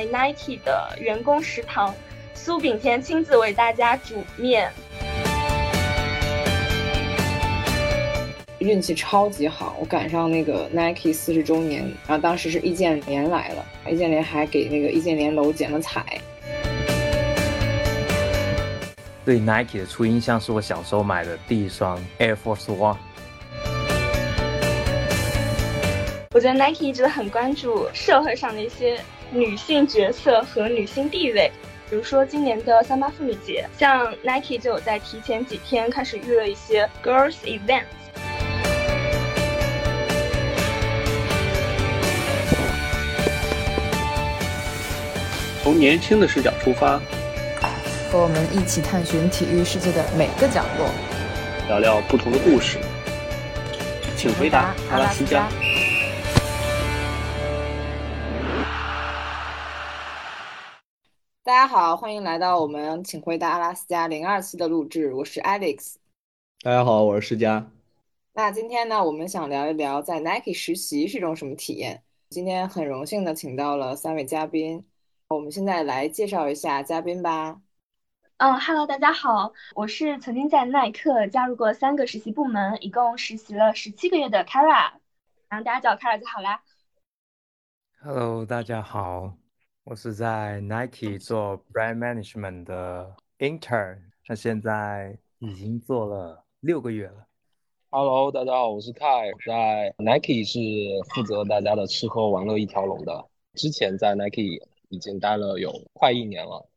在 Nike 的员工食堂，苏炳添亲自为大家煮面。运气超级好，我赶上那个 Nike 四十周年，然后当时是易建联来了，易建联还给那个易建联楼剪了彩。对 Nike 的初印象是我小时候买的第一双 Air Force One。我觉得 Nike 一直很关注社会上的一些女性角色和女性地位，比如说今年的三八妇女节，像 Nike 就有在提前几天开始预热一些 Girls Event。从年轻的视角出发，和我们一起探寻体育世界的每个角落，聊聊不同的故事。请回答阿拉斯加。大家好，欢迎来到我们请回答阿拉斯加零二期的录制，我是 Alex。大家好，我是施佳。那今天呢，我们想聊一聊在 Nike 实习是一种什么体验。今天很荣幸的请到了三位嘉宾。我们现在来介绍一下嘉宾吧。嗯，Hello，大家好，我是曾经在耐克加入过三个实习部门，一共实习了十七个月的 Kara，然后大家叫我 Kara 就好啦。Hello，大家好，我是在 Nike 做 Brand Management 的 Intern，那现在已经做了六个月了。Hello，大家好，我是 Kai，在 Nike 是负责大家的吃喝玩乐一条龙的，之前在 Nike。已经待了有快一年了。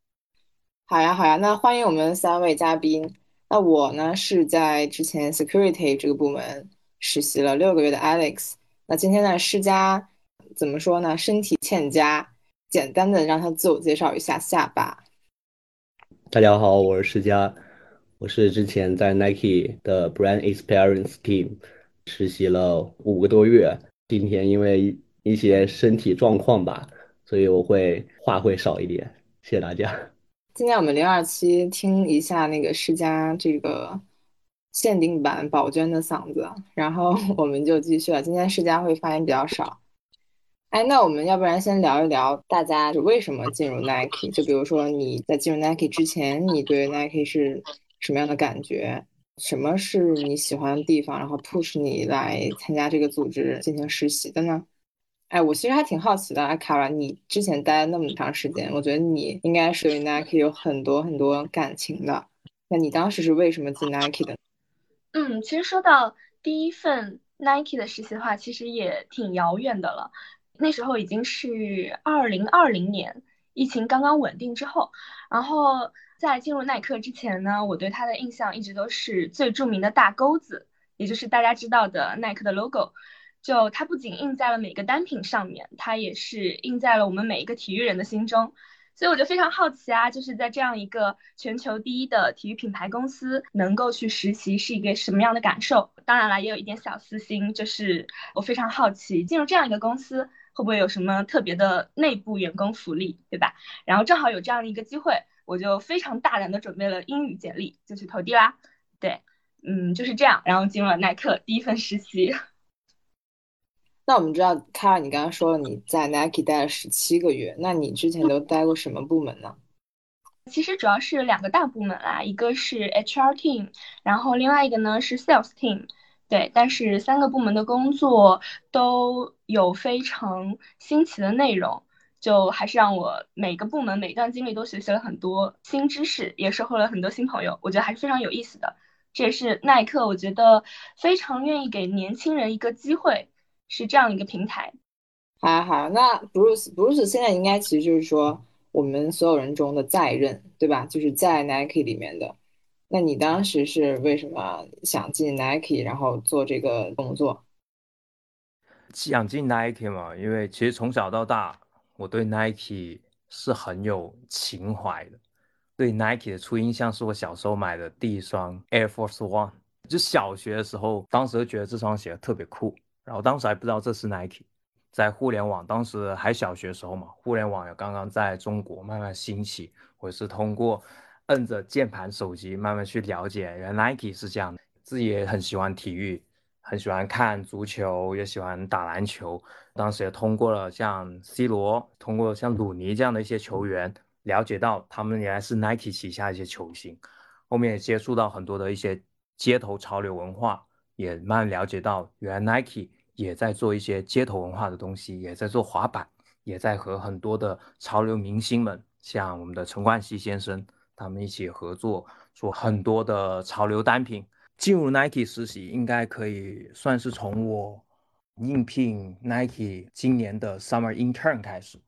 好呀，好呀，那欢迎我们三位嘉宾。那我呢是在之前 security 这个部门实习了六个月的 Alex。那今天呢，施佳怎么说呢？身体欠佳，简单的让他自我介绍一下下吧。大家好，我是施佳，我是之前在 Nike 的 Brand Experience Team 实习了五个多月。今天因为一些身体状况吧。所以我会话会少一点，谢谢大家。今天我们零二期听一下那个施佳这个限定版宝娟的嗓子，然后我们就继续了。今天施佳会发言比较少。哎，那我们要不然先聊一聊大家是为什么进入 Nike？就比如说你在进入 Nike 之前，你对 Nike 是什么样的感觉？什么是你喜欢的地方？然后 push 你来参加这个组织进行实习的呢？哎，我其实还挺好奇的，阿卡拉，你之前待了那么长时间，我觉得你应该是对 Nike 有很多很多感情的。那你当时是为什么进 Nike 的？嗯，其实说到第一份 Nike 的实习的话，其实也挺遥远的了。那时候已经是二零二零年，疫情刚刚稳定之后。然后在进入耐克之前呢，我对它的印象一直都是最著名的大钩子，也就是大家知道的耐克的 logo。就它不仅印在了每个单品上面，它也是印在了我们每一个体育人的心中。所以我就非常好奇啊，就是在这样一个全球第一的体育品牌公司，能够去实习是一个什么样的感受？当然了，也有一点小私心，就是我非常好奇进入这样一个公司会不会有什么特别的内部员工福利，对吧？然后正好有这样的一个机会，我就非常大胆的准备了英语简历，就去投递啦。对，嗯，就是这样，然后进入了耐克第一份实习。那我们知道，卡尔，你刚刚说了你在 Nike 待了十七个月，那你之前都待过什么部门呢？其实主要是两个大部门啦，一个是 HR team，然后另外一个呢是 Sales team。对，但是三个部门的工作都有非常新奇的内容，就还是让我每个部门每段经历都学习了很多新知识，也收获了很多新朋友，我觉得还是非常有意思的。这也是耐克，我觉得非常愿意给年轻人一个机会。是这样一个平台，好，好，那 Bruce，Bruce 现在应该其实就是说我们所有人中的在任，对吧？就是在 Nike 里面的。那你当时是为什么想进 Nike，然后做这个工作？想进 Nike 嘛，因为其实从小到大，我对 Nike 是很有情怀的。对 Nike 的初印象是我小时候买的第一双 Air Force One，就小学的时候，当时觉得这双鞋特别酷。然后当时还不知道这是 Nike，在互联网当时还小学时候嘛，互联网也刚刚在中国慢慢兴起，我是通过摁着键盘手机慢慢去了解，原来 Nike 是这样的。自己也很喜欢体育，很喜欢看足球，也喜欢打篮球。当时也通过了像 C 罗，通过像鲁尼这样的一些球员，了解到他们原来是 Nike 旗下一些球星。后面也接触到很多的一些街头潮流文化，也慢慢了解到原来 Nike 也在做一些街头文化的东西，也在做滑板，也在和很多的潮流明星们，像我们的陈冠希先生，他们一起合作做很多的潮流单品。进入 Nike 实习，应该可以算是从我。应聘 Nike 今年的 Summer Intern 开始，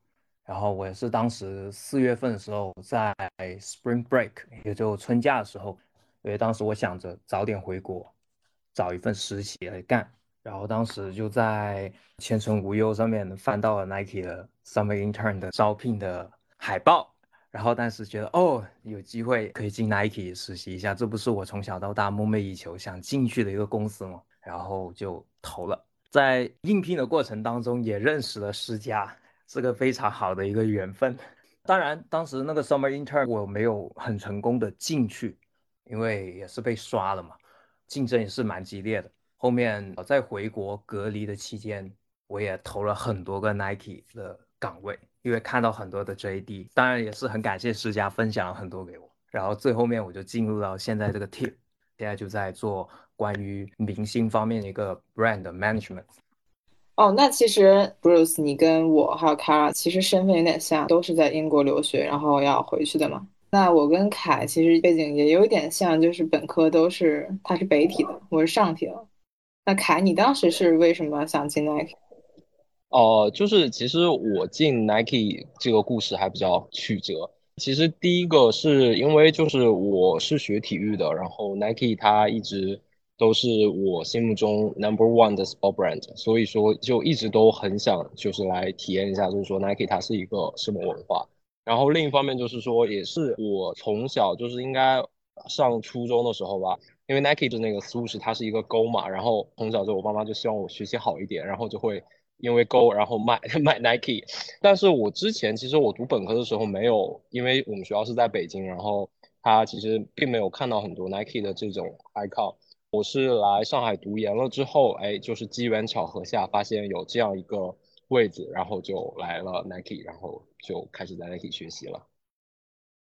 然后我也是当时四月份的时候，在 Spring Break，也就春假的时候，因为当时我想着早点回国，找一份实习来干，然后当时就在前程无忧上面翻到了 Nike 的 Summer Intern 的招聘的海报，然后当时觉得哦，有机会可以进 Nike 实习一下，这不是我从小到大梦寐以求想进去的一个公司吗？然后就投了。在应聘的过程当中，也认识了施佳，是个非常好的一个缘分。当然，当时那个 summer intern 我没有很成功的进去，因为也是被刷了嘛，竞争也是蛮激烈的。后面我在回国隔离的期间，我也投了很多个 Nike 的岗位，因为看到很多的 JD，当然也是很感谢施佳分享了很多给我。然后最后面我就进入到现在这个 tip，。现在就在做关于明星方面的一个 brand management。哦，那其实 Bruce，你跟我还有 Kara，其实身份有点像，都是在英国留学，然后要回去的嘛。那我跟凯其实背景也有一点像，就是本科都是，他是北体的，我是上体的。那凯，你当时是为什么想进 Nike？哦，就是其实我进 Nike 这个故事还比较曲折。其实第一个是因为就是我是学体育的，然后 Nike 它一直都是我心目中 number one 的 sport brand，所以说就一直都很想就是来体验一下，就是说 Nike 它是一个什么文化。然后另一方面就是说，也是我从小就是应该上初中的时候吧，因为 Nike 的那个 swoosh 它是一个勾嘛，然后从小就我爸妈就希望我学习好一点，然后就会。因为 Go，然后买 买 Nike，但是我之前其实我读本科的时候没有，因为我们学校是在北京，然后他其实并没有看到很多 Nike 的这种 icon。我是来上海读研了之后，哎，就是机缘巧合下发现有这样一个位置，然后就来了 Nike，然后就开始在 Nike 学习了。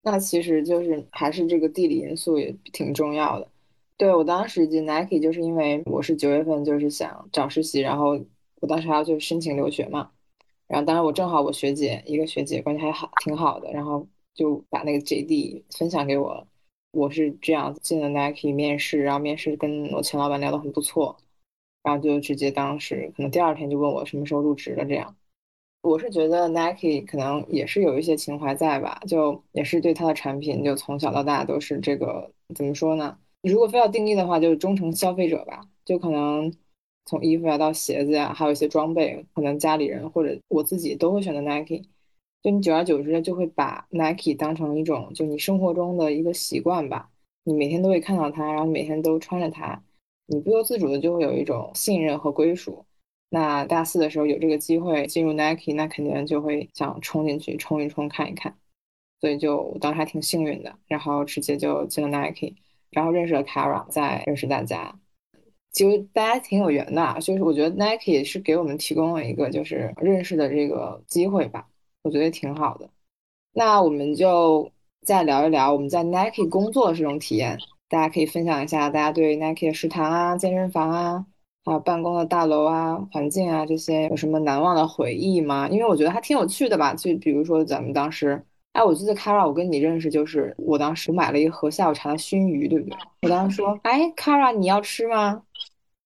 那其实就是还是这个地理因素也挺重要的。对我当时进 Nike 就是因为我是九月份就是想找实习，然后。我当时还要去申请留学嘛，然后当时我正好我学姐一个学姐关系还好挺好的，然后就把那个 JD 分享给我，我是这样进了 Nike 面试，然后面试跟我前老板聊得很不错，然后就直接当时可能第二天就问我什么时候入职了这样，我是觉得 Nike 可能也是有一些情怀在吧，就也是对它的产品就从小到大都是这个怎么说呢？如果非要定义的话，就是忠诚消费者吧，就可能。从衣服呀到鞋子呀，还有一些装备，可能家里人或者我自己都会选择 Nike。就你久而久之就会把 Nike 当成一种就你生活中的一个习惯吧。你每天都会看到它，然后每天都穿着它，你不由自主的就会有一种信任和归属。那大四的时候有这个机会进入 Nike，那肯定就会想冲进去冲一冲看一看。所以就当时还挺幸运的，然后直接就进了 Nike，然后认识了 Kara，再认识大家。其实大家挺有缘的，就是我觉得 Nike 也是给我们提供了一个就是认识的这个机会吧，我觉得挺好的。那我们就再聊一聊我们在 Nike 工作的这种体验，大家可以分享一下大家对 Nike 的食堂啊、健身房啊，还有办公的大楼啊、环境啊这些有什么难忘的回忆吗？因为我觉得还挺有趣的吧。就比如说咱们当时，哎，我记得 Kara，我跟你认识就是我当时买了一盒下午茶的熏鱼，对不对？我当时说，哎，Kara，你要吃吗？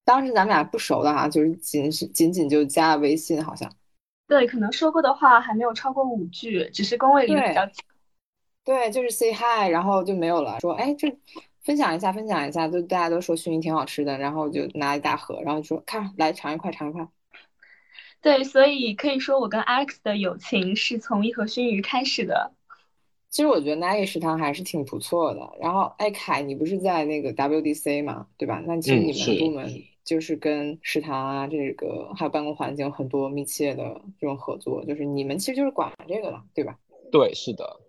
当时咱们俩不熟的哈，就是仅是仅仅就加了微信，好像。对，可能说过的话还没有超过五句，只是工位里比较。对，就是 say hi，然后就没有了。说，哎，这分享一下，分享一下，就大家都说熏鱼挺好吃的，然后就拿一大盒，然后说，看来尝一块，尝一块。对，所以可以说我跟 Alex 的友情是从一盒熏鱼开始的。其实我觉得 Nike 食堂还是挺不错的。然后，哎，凯，你不是在那个 WDC 嘛，对吧？那其实你们部门。就是跟食堂啊，这个还有办公环境很多密切的这种合作，就是你们其实就是管这个了，对吧？对，是的，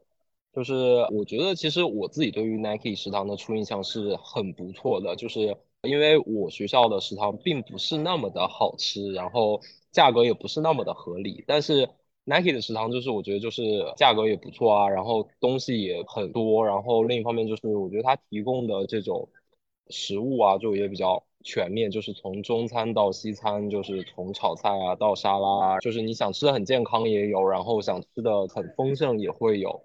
就是我觉得其实我自己对于 Nike 食堂的初印象是很不错的，就是因为我学校的食堂并不是那么的好吃，然后价格也不是那么的合理。但是 Nike 的食堂就是我觉得就是价格也不错啊，然后东西也很多，然后另一方面就是我觉得它提供的这种食物啊，就也比较全面，就是从中餐到西餐，就是从炒菜啊到沙拉啊，就是你想吃的很健康也有，然后想吃的很丰盛也会有。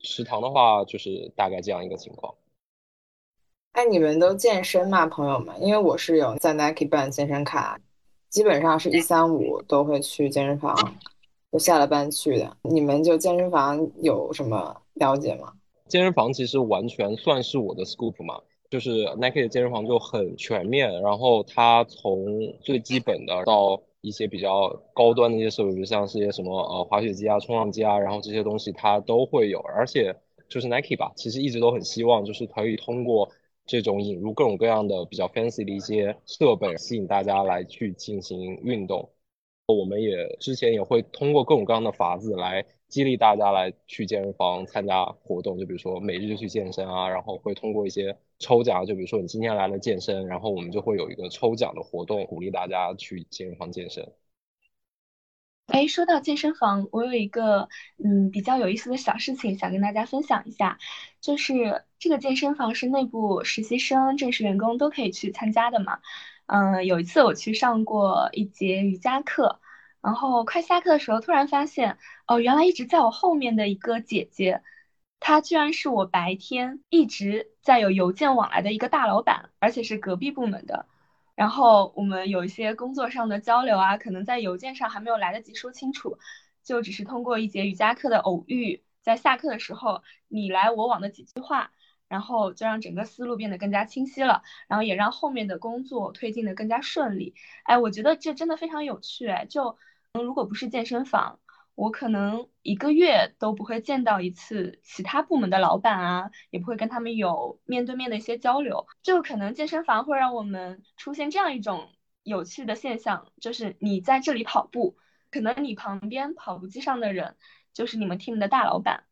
食堂的话就是大概这样一个情况。哎，你们都健身吗，朋友们？因为我是有在 Nike 办健身卡，基本上是一三五都会去健身房，就下了班去的。你们就健身房有什么了解吗？健身房其实完全算是我的 scoop 嘛，就是 Nike 的健身房就很全面，然后它从最基本的到一些比较高端的一些设备，比如像是一些什么呃滑雪机啊、冲浪机啊，然后这些东西它都会有，而且就是 Nike 吧，其实一直都很希望就是可以通过。这种引入各种各样的比较 fancy 的一些设备，吸引大家来去进行运动。我们也之前也会通过各种各样的法子来激励大家来去健身房参加活动，就比如说每日去健身啊，然后会通过一些抽奖，就比如说你今天来了健身，然后我们就会有一个抽奖的活动，鼓励大家去健身房健身。哎，说到健身房，我有一个嗯比较有意思的小事情想跟大家分享一下，就是这个健身房是内部实习生、正式员工都可以去参加的嘛。嗯，有一次我去上过一节瑜伽课，然后快下课的时候，突然发现哦，原来一直在我后面的一个姐姐，她居然是我白天一直在有邮件往来的一个大老板，而且是隔壁部门的。然后我们有一些工作上的交流啊，可能在邮件上还没有来得及说清楚，就只是通过一节瑜伽课的偶遇，在下课的时候你来我往的几句话，然后就让整个思路变得更加清晰了，然后也让后面的工作推进的更加顺利。哎，我觉得这真的非常有趣，就，如果不是健身房。我可能一个月都不会见到一次其他部门的老板啊，也不会跟他们有面对面的一些交流。就可能健身房会让我们出现这样一种有趣的现象，就是你在这里跑步，可能你旁边跑步机上的人就是你们 team 的大老板。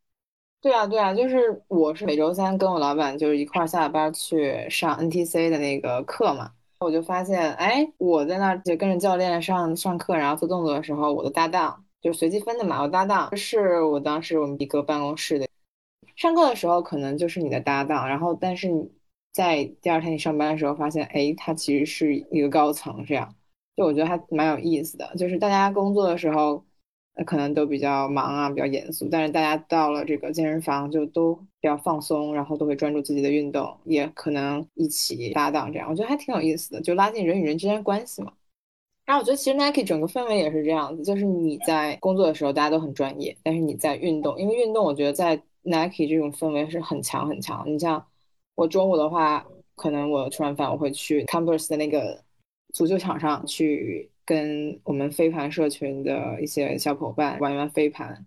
对啊，对啊，就是我是每周三跟我老板就是一块儿下了班去上 NTC 的那个课嘛，我就发现，哎，我在那儿就跟着教练上上课，然后做动作的时候，我的搭档。就随机分的嘛，我搭档是我当时我们一个办公室的，上课的时候可能就是你的搭档，然后但是你在第二天你上班的时候发现，哎，他其实是一个高层，这样，就我觉得还蛮有意思的。就是大家工作的时候，可能都比较忙啊，比较严肃，但是大家到了这个健身房就都比较放松，然后都会专注自己的运动，也可能一起搭档这样，我觉得还挺有意思的，就拉近人与人之间关系嘛。然后我觉得其实 Nike 整个氛围也是这样子，就是你在工作的时候大家都很专业，但是你在运动，因为运动我觉得在 Nike 这种氛围是很强很强。你像我中午的话，可能我吃完饭我会去 Converse 的那个足球场上去跟我们飞盘社群的一些小伙伴玩一玩飞盘。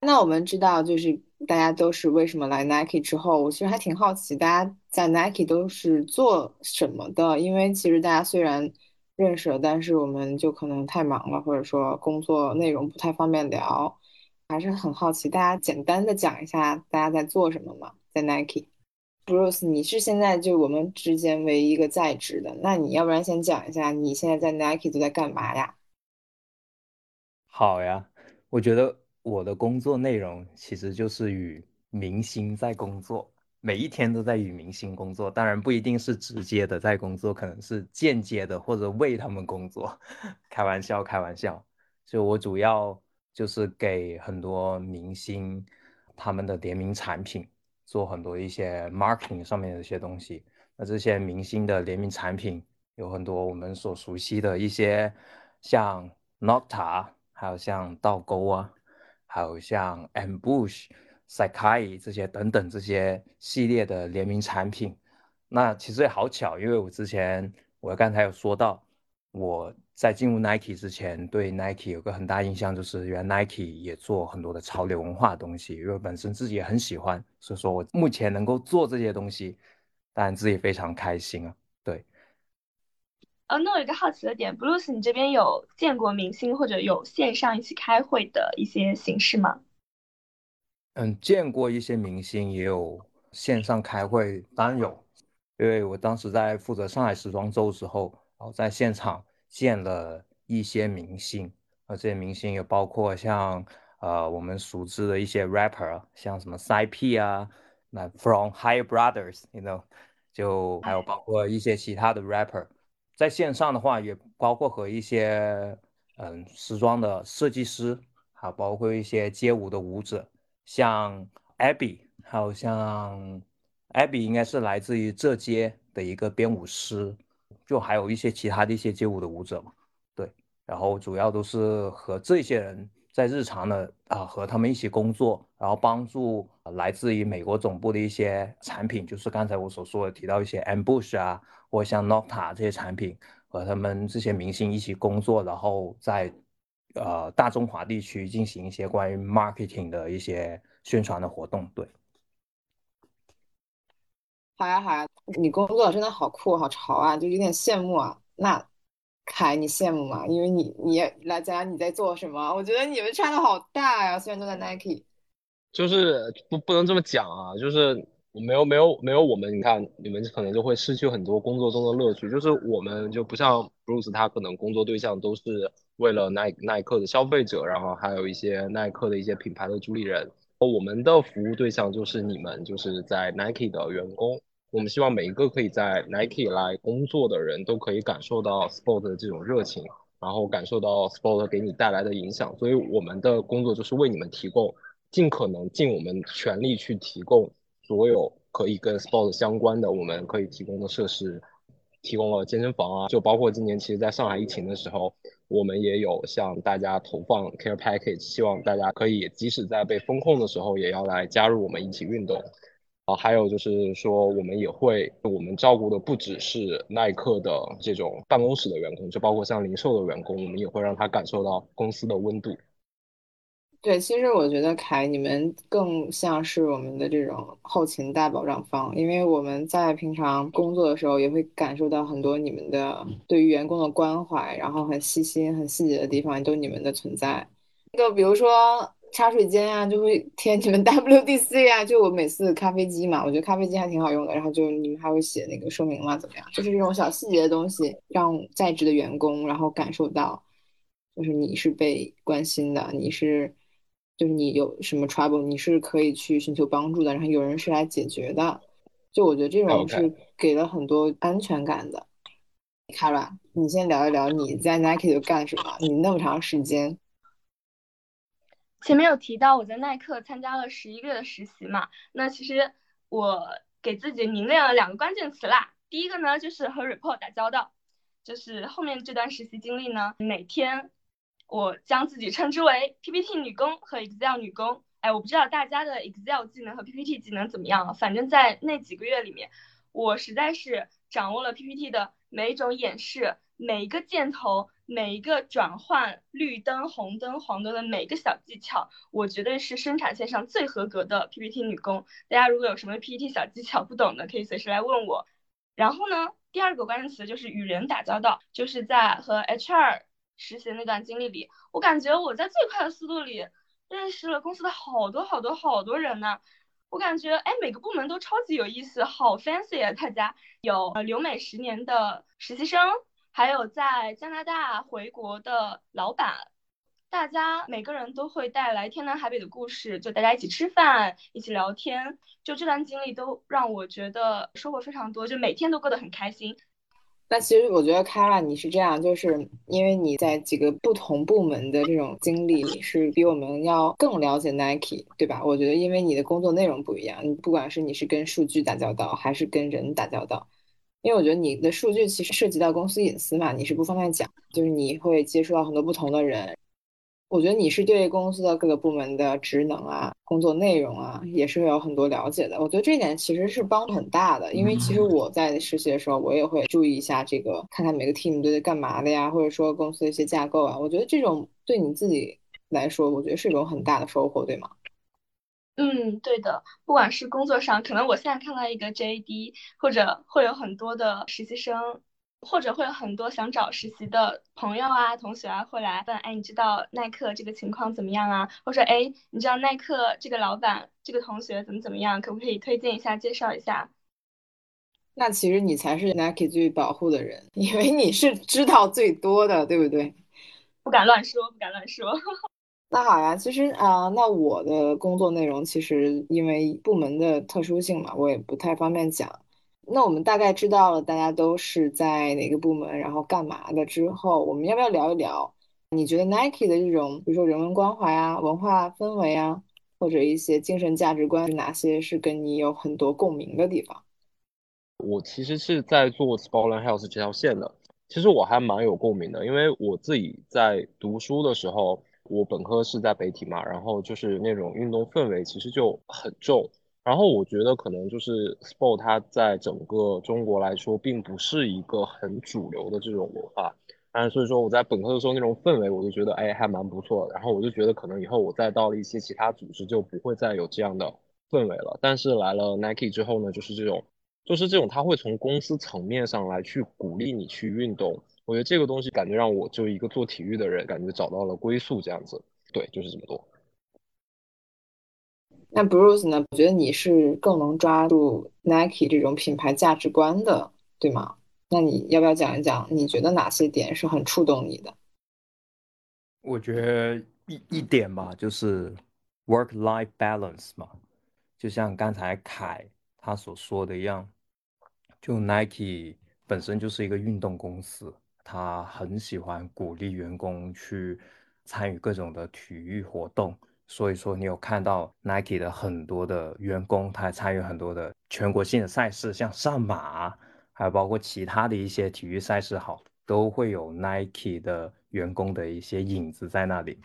那我们知道就是大家都是为什么来 Nike 之后，我其实还挺好奇大家在 Nike 都是做什么的，因为其实大家虽然。认识了，但是我们就可能太忙了，或者说工作内容不太方便聊，还是很好奇，大家简单的讲一下大家在做什么吗？在 Nike Bruce，你是现在就我们之间唯一一个在职的，那你要不然先讲一下你现在在 Nike 都在干嘛呀？好呀，我觉得我的工作内容其实就是与明星在工作。每一天都在与明星工作，当然不一定是直接的在工作，可能是间接的或者为他们工作。开玩笑，开玩笑。就我主要就是给很多明星他们的联名产品做很多一些 marketing 上面的一些东西。那这些明星的联名产品有很多我们所熟悉的一些，像 Nota，还有像倒钩啊，还有像 Ambush。Sakai 这些等等这些系列的联名产品，那其实也好巧，因为我之前我刚才有说到，我在进入 Nike 之前，对 Nike 有个很大印象，就是原来 Nike 也做很多的潮流文化东西，因为本身自己也很喜欢，所以说我目前能够做这些东西，当然自己非常开心啊。对。呃，那我有一个好奇的点，Bruce，你这边有见过明星或者有线上一起开会的一些形式吗？嗯，见过一些明星，也有线上开会，当然有。因为我当时在负责上海时装周时候，然后在现场见了一些明星，而这些明星也包括像呃我们熟知的一些 rapper，像什么 c y p 啊，那 From High Brothers，you know，就还有包括一些其他的 rapper，在线上的话也包括和一些嗯时装的设计师，还有包括一些街舞的舞者，像 Abby，还有像。Abby 应该是来自于这街的一个编舞师，就还有一些其他的一些街舞的舞者嘛，对，然后主要都是和这些人在日常的啊和他们一起工作，然后帮助来自于美国总部的一些产品，就是刚才我所说的提到一些 Ambush 啊，或像 Nocta 这些产品，和他们这些明星一起工作，然后在呃大中华地区进行一些关于 marketing 的一些宣传的活动，对。好呀好呀，你工作真的好酷好潮啊，就有点羡慕啊。那凯，你羡慕吗？因为你你来讲讲你在做什么？我觉得你们差的好大呀，虽然都在 Nike。就是不不能这么讲啊，就是没有没有没有我们，你看你们可能就会失去很多工作中的乐趣。就是我们就不像 Bruce，他可能工作对象都是为了耐耐克的消费者，然后还有一些耐克的一些品牌的主理人。我们的服务对象就是你们，就是在 Nike 的员工。我们希望每一个可以在 Nike 来工作的人都可以感受到 Sport 的这种热情，然后感受到 Sport 给你带来的影响。所以我们的工作就是为你们提供，尽可能尽我们全力去提供所有可以跟 Sport 相关的我们可以提供的设施，提供了健身房啊，就包括今年其实在上海疫情的时候，我们也有向大家投放 Care Package，希望大家可以即使在被封控的时候，也要来加入我们一起运动。啊，还有就是说，我们也会，我们照顾的不只是耐克的这种办公室的员工，就包括像零售的员工，我们也会让他感受到公司的温度。对，其实我觉得凯，你们更像是我们的这种后勤大保障方，因为我们在平常工作的时候，也会感受到很多你们的对于员工的关怀，然后很细心、很细节的地方，都你们的存在。就比如说。茶水间啊，就会 贴你们 WDC 啊，就我每次咖啡机嘛，我觉得咖啡机还挺好用的。然后就你们还会写那个说明嘛，怎么样？就是这种小细节的东西，让在职的员工然后感受到，就是你是被关心的，你是，就是你有什么 trouble，你是可以去寻求帮助的，然后有人是来解决的。就我觉得这种是给了很多安全感的。Kara，你先聊一聊你在 Nike 都干什么？你那么长时间。前面有提到我在耐克参加了十一个月的实习嘛，那其实我给自己明练了两个关键词啦。第一个呢就是和 report 打交道，就是后面这段实习经历呢，每天我将自己称之为 PPT 女工和 Excel 女工。哎，我不知道大家的 Excel 技能和 PPT 技能怎么样，反正在那几个月里面，我实在是掌握了 PPT 的每一种演示，每一个箭头。每一个转换绿灯、红灯、黄灯的每个小技巧，我绝对是生产线上最合格的 PPT 女工。大家如果有什么 PPT 小技巧不懂的，可以随时来问我。然后呢，第二个关键词就是与人打交道，就是在和 HR 实习那段经历里，我感觉我在最快的速度里认识了公司的好多好多好多人呢。我感觉哎，每个部门都超级有意思，好 fancy 啊！大家有留美十年的实习生。还有在加拿大回国的老板，大家每个人都会带来天南海北的故事，就大家一起吃饭，一起聊天，就这段经历都让我觉得收获非常多，就每天都过得很开心。那其实我觉得 Kara 你是这样，就是因为你在几个不同部门的这种经历，你是比我们要更了解 Nike，对吧？我觉得因为你的工作内容不一样，你不管是你是跟数据打交道，还是跟人打交道。因为我觉得你的数据其实涉及到公司隐私嘛，你是不方便讲，就是你会接触到很多不同的人。我觉得你是对公司的各个部门的职能啊、工作内容啊，也是有很多了解的。我觉得这一点其实是帮助很大的，因为其实我在实习的时候，我也会注意一下这个，看看每个 team 都在干嘛的呀，或者说公司的一些架构啊。我觉得这种对你自己来说，我觉得是一种很大的收获，对吗？嗯，对的，不管是工作上，可能我现在看到一个 JD，或者会有很多的实习生，或者会有很多想找实习的朋友啊、同学啊，会来问，哎，你知道耐克这个情况怎么样啊？或者，哎，你知道耐克这个老板、这个同学怎么怎么样？可不可以推荐一下、介绍一下？那其实你才是 Nike 最保护的人，因为你是知道最多的，对不对？不敢乱说，不敢乱说。那好呀，其实啊，那我的工作内容其实因为部门的特殊性嘛，我也不太方便讲。那我们大概知道了大家都是在哪个部门，然后干嘛的之后，我们要不要聊一聊？你觉得 Nike 的这种，比如说人文关怀啊、文化氛围啊，或者一些精神价值观，哪些是跟你有很多共鸣的地方？我其实是在做 Sportland Health 这条线的，其实我还蛮有共鸣的，因为我自己在读书的时候，我本科是在北体嘛，然后就是那种运动氛围其实就很重，然后我觉得可能就是 Sport 它在整个中国来说，并不是一个很主流的这种文化，但所以说我在本科的时候那种氛围，我就觉得哎还蛮不错的，然后我就觉得可能以后我再到了一些其他组织就不会再有这样的氛围了，但是来了 Nike 之后呢，就是这种。就是这种，他会从公司层面上来去鼓励你去运动。我觉得这个东西感觉让我就一个做体育的人，感觉找到了归宿这样子。对，就是这么多。那 Bruce 呢？我觉得你是更能抓住 Nike 这种品牌价值观的，对吗？那你要不要讲一讲，你觉得哪些点是很触动你的？我觉得一一点吧，就是 work-life balance 嘛，就像刚才凯他所说的一样。就 Nike 本身就是一个运动公司，他很喜欢鼓励员工去参与各种的体育活动。所以说，你有看到 Nike 的很多的员工，他参与很多的全国性的赛事，像上马，还有包括其他的一些体育赛事，好，都会有 Nike 的员工的一些影子在那里。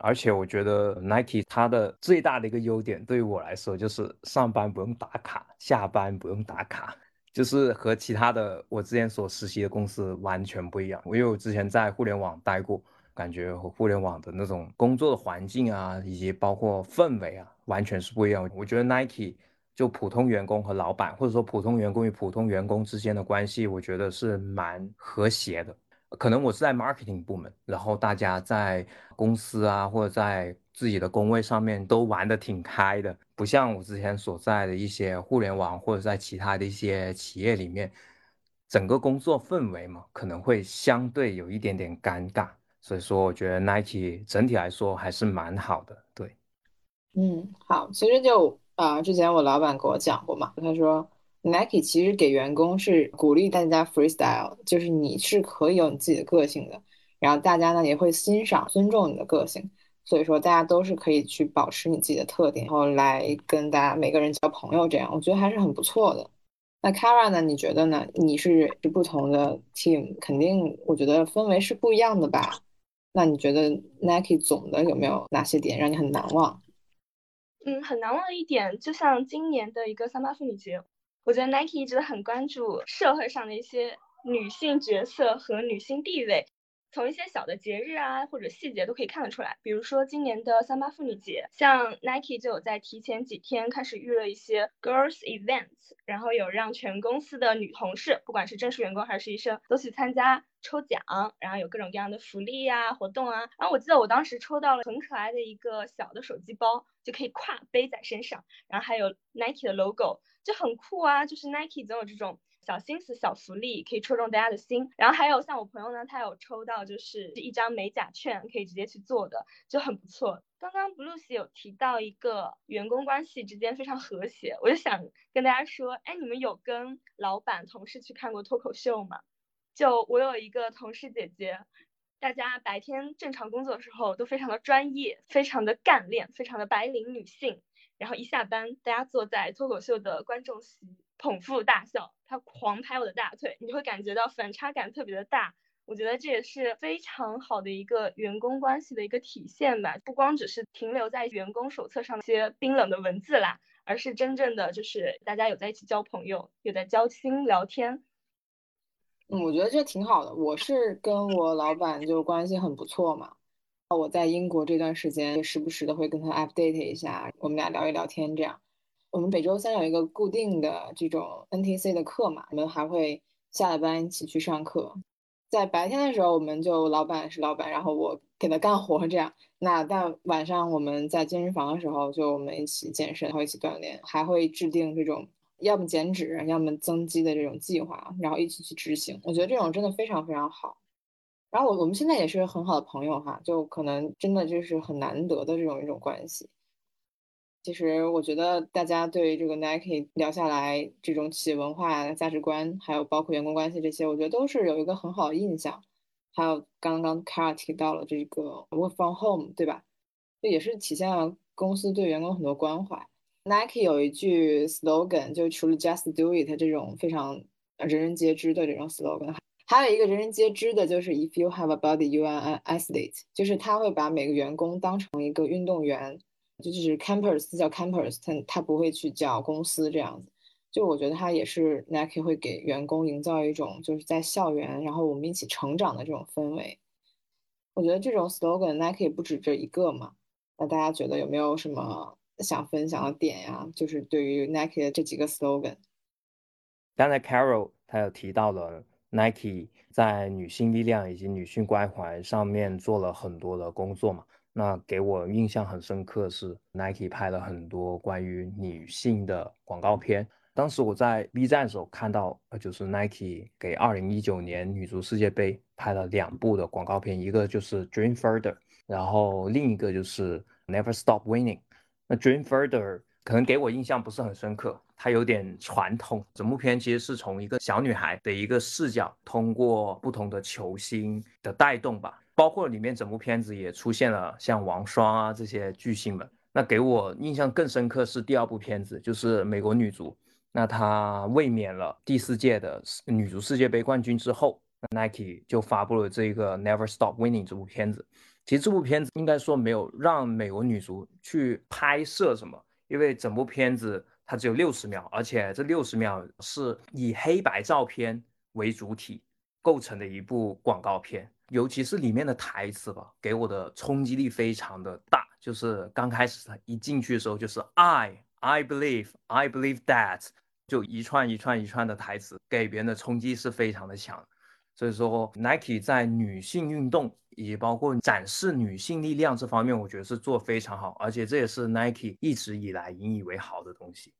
而且我觉得 Nike 它的最大的一个优点，对于我来说，就是上班不用打卡，下班不用打卡。就是和其他的我之前所实习的公司完全不一样，因为我之前在互联网待过，感觉和互联网的那种工作的环境啊，以及包括氛围啊，完全是不一样。我觉得 Nike 就普通员工和老板，或者说普通员工与普通员工之间的关系，我觉得是蛮和谐的。可能我是在 marketing 部门，然后大家在公司啊，或者在。自己的工位上面都玩的挺开的，不像我之前所在的一些互联网或者在其他的一些企业里面，整个工作氛围嘛，可能会相对有一点点尴尬。所以说，我觉得 Nike 整体来说还是蛮好的。对，嗯，好，其实就啊，之前我老板跟我讲过嘛，他说 Nike 其实给员工是鼓励大家 freestyle，就是你是可以有你自己的个性的，然后大家呢也会欣赏、尊重你的个性。所以说，大家都是可以去保持你自己的特点，然后来跟大家每个人交朋友，这样我觉得还是很不错的。那 Kara 呢？你觉得呢？你是不同的 team，肯定我觉得氛围是不一样的吧？那你觉得 Nike 总的有没有哪些点让你很难忘？嗯，很难忘的一点，就像今年的一个三八妇女节，我觉得 Nike 一直都很关注社会上的一些女性角色和女性地位。从一些小的节日啊，或者细节都可以看得出来。比如说今年的三八妇女节，像 Nike 就有在提前几天开始预热一些 girls events，然后有让全公司的女同事，不管是正式员工还是实习生，都去参加抽奖，然后有各种各样的福利啊、活动啊。然后我记得我当时抽到了很可爱的一个小的手机包，就可以挎背在身上，然后还有 Nike 的 logo，就很酷啊。就是 Nike 总有这种。小心思、小福利可以戳中大家的心，然后还有像我朋友呢，他有抽到就是一张美甲券，可以直接去做的，就很不错。刚刚 Blues 有提到一个员工关系之间非常和谐，我就想跟大家说，哎，你们有跟老板、同事去看过脱口秀吗？就我有一个同事姐姐，大家白天正常工作的时候都非常的专业，非常的干练，非常的白领女性，然后一下班，大家坐在脱口秀的观众席。捧腹大笑，他狂拍我的大腿，你就会感觉到反差感特别的大。我觉得这也是非常好的一个员工关系的一个体现吧，不光只是停留在员工手册上那些冰冷的文字啦，而是真正的就是大家有在一起交朋友，有在交心聊天。嗯，我觉得这挺好的。我是跟我老板就关系很不错嘛，我在英国这段时间也时不时的会跟他 update 一下，我们俩聊一聊天这样。我们每周三有一个固定的这种 NTC 的课嘛，我们还会下了班一起去上课。在白天的时候，我们就老板是老板，然后我给他干活这样。那到晚上我们在健身房的时候，就我们一起健身，然后一起锻炼，还会制定这种要么减脂，要么增肌的这种计划，然后一起去执行。我觉得这种真的非常非常好。然后我我们现在也是很好的朋友哈，就可能真的就是很难得的这种一种关系。其实我觉得大家对这个 Nike 聊下来，这种企业文化、价值观，还有包括员工关系这些，我觉得都是有一个很好的印象。还有刚刚 Kara 提到了这个 Work from Home，对吧？这也是体现了公司对员工很多关怀。Nike 有一句 slogan，就除了 Just Do It 这种非常人人皆知的这种 slogan，还有一个人人皆知的就是 If you have a body, you are an athlete，就是他会把每个员工当成一个运动员，就是 campus 叫 campus，他他不会去叫公司这样子。就我觉得他也是 Nike 会给员工营造一种就是在校园，然后我们一起成长的这种氛围。我觉得这种 slogan Nike 不止这一个嘛，那大家觉得有没有什么想分享的点呀？就是对于 Nike 的这几个 slogan。刚才 Carol 他有提到了 Nike 在女性力量以及女性关怀上面做了很多的工作嘛。那给我印象很深刻是 Nike 拍了很多关于女性的广告片。当时我在 B 站的时候看到，呃，就是 Nike 给2019年女足世界杯拍了两部的广告片，一个就是 Dream Further，然后另一个就是 Never Stop Winning。那 Dream Further 可能给我印象不是很深刻，它有点传统。整部片其实是从一个小女孩的一个视角，通过不同的球星的带动吧，包括里面整部片子也出现了像王霜啊这些巨星们。那给我印象更深刻是第二部片子，就是美国女足。那她卫冕了第四届的女足世界杯冠军之后，Nike 就发布了这个 Never Stop Winning 这部片子。其实这部片子应该说没有让美国女足去拍摄什么，因为整部片子它只有六十秒，而且这六十秒是以黑白照片为主体构成的一部广告片。尤其是里面的台词吧，给我的冲击力非常的大。就是刚开始一进去的时候，就是 I。I believe, I believe that，就一串一串一串的台词，给别人的冲击是非常的强。所以说，Nike 在女性运动以及包括展示女性力量这方面，我觉得是做非常好，而且这也是 Nike 一直以来引以为豪的东西。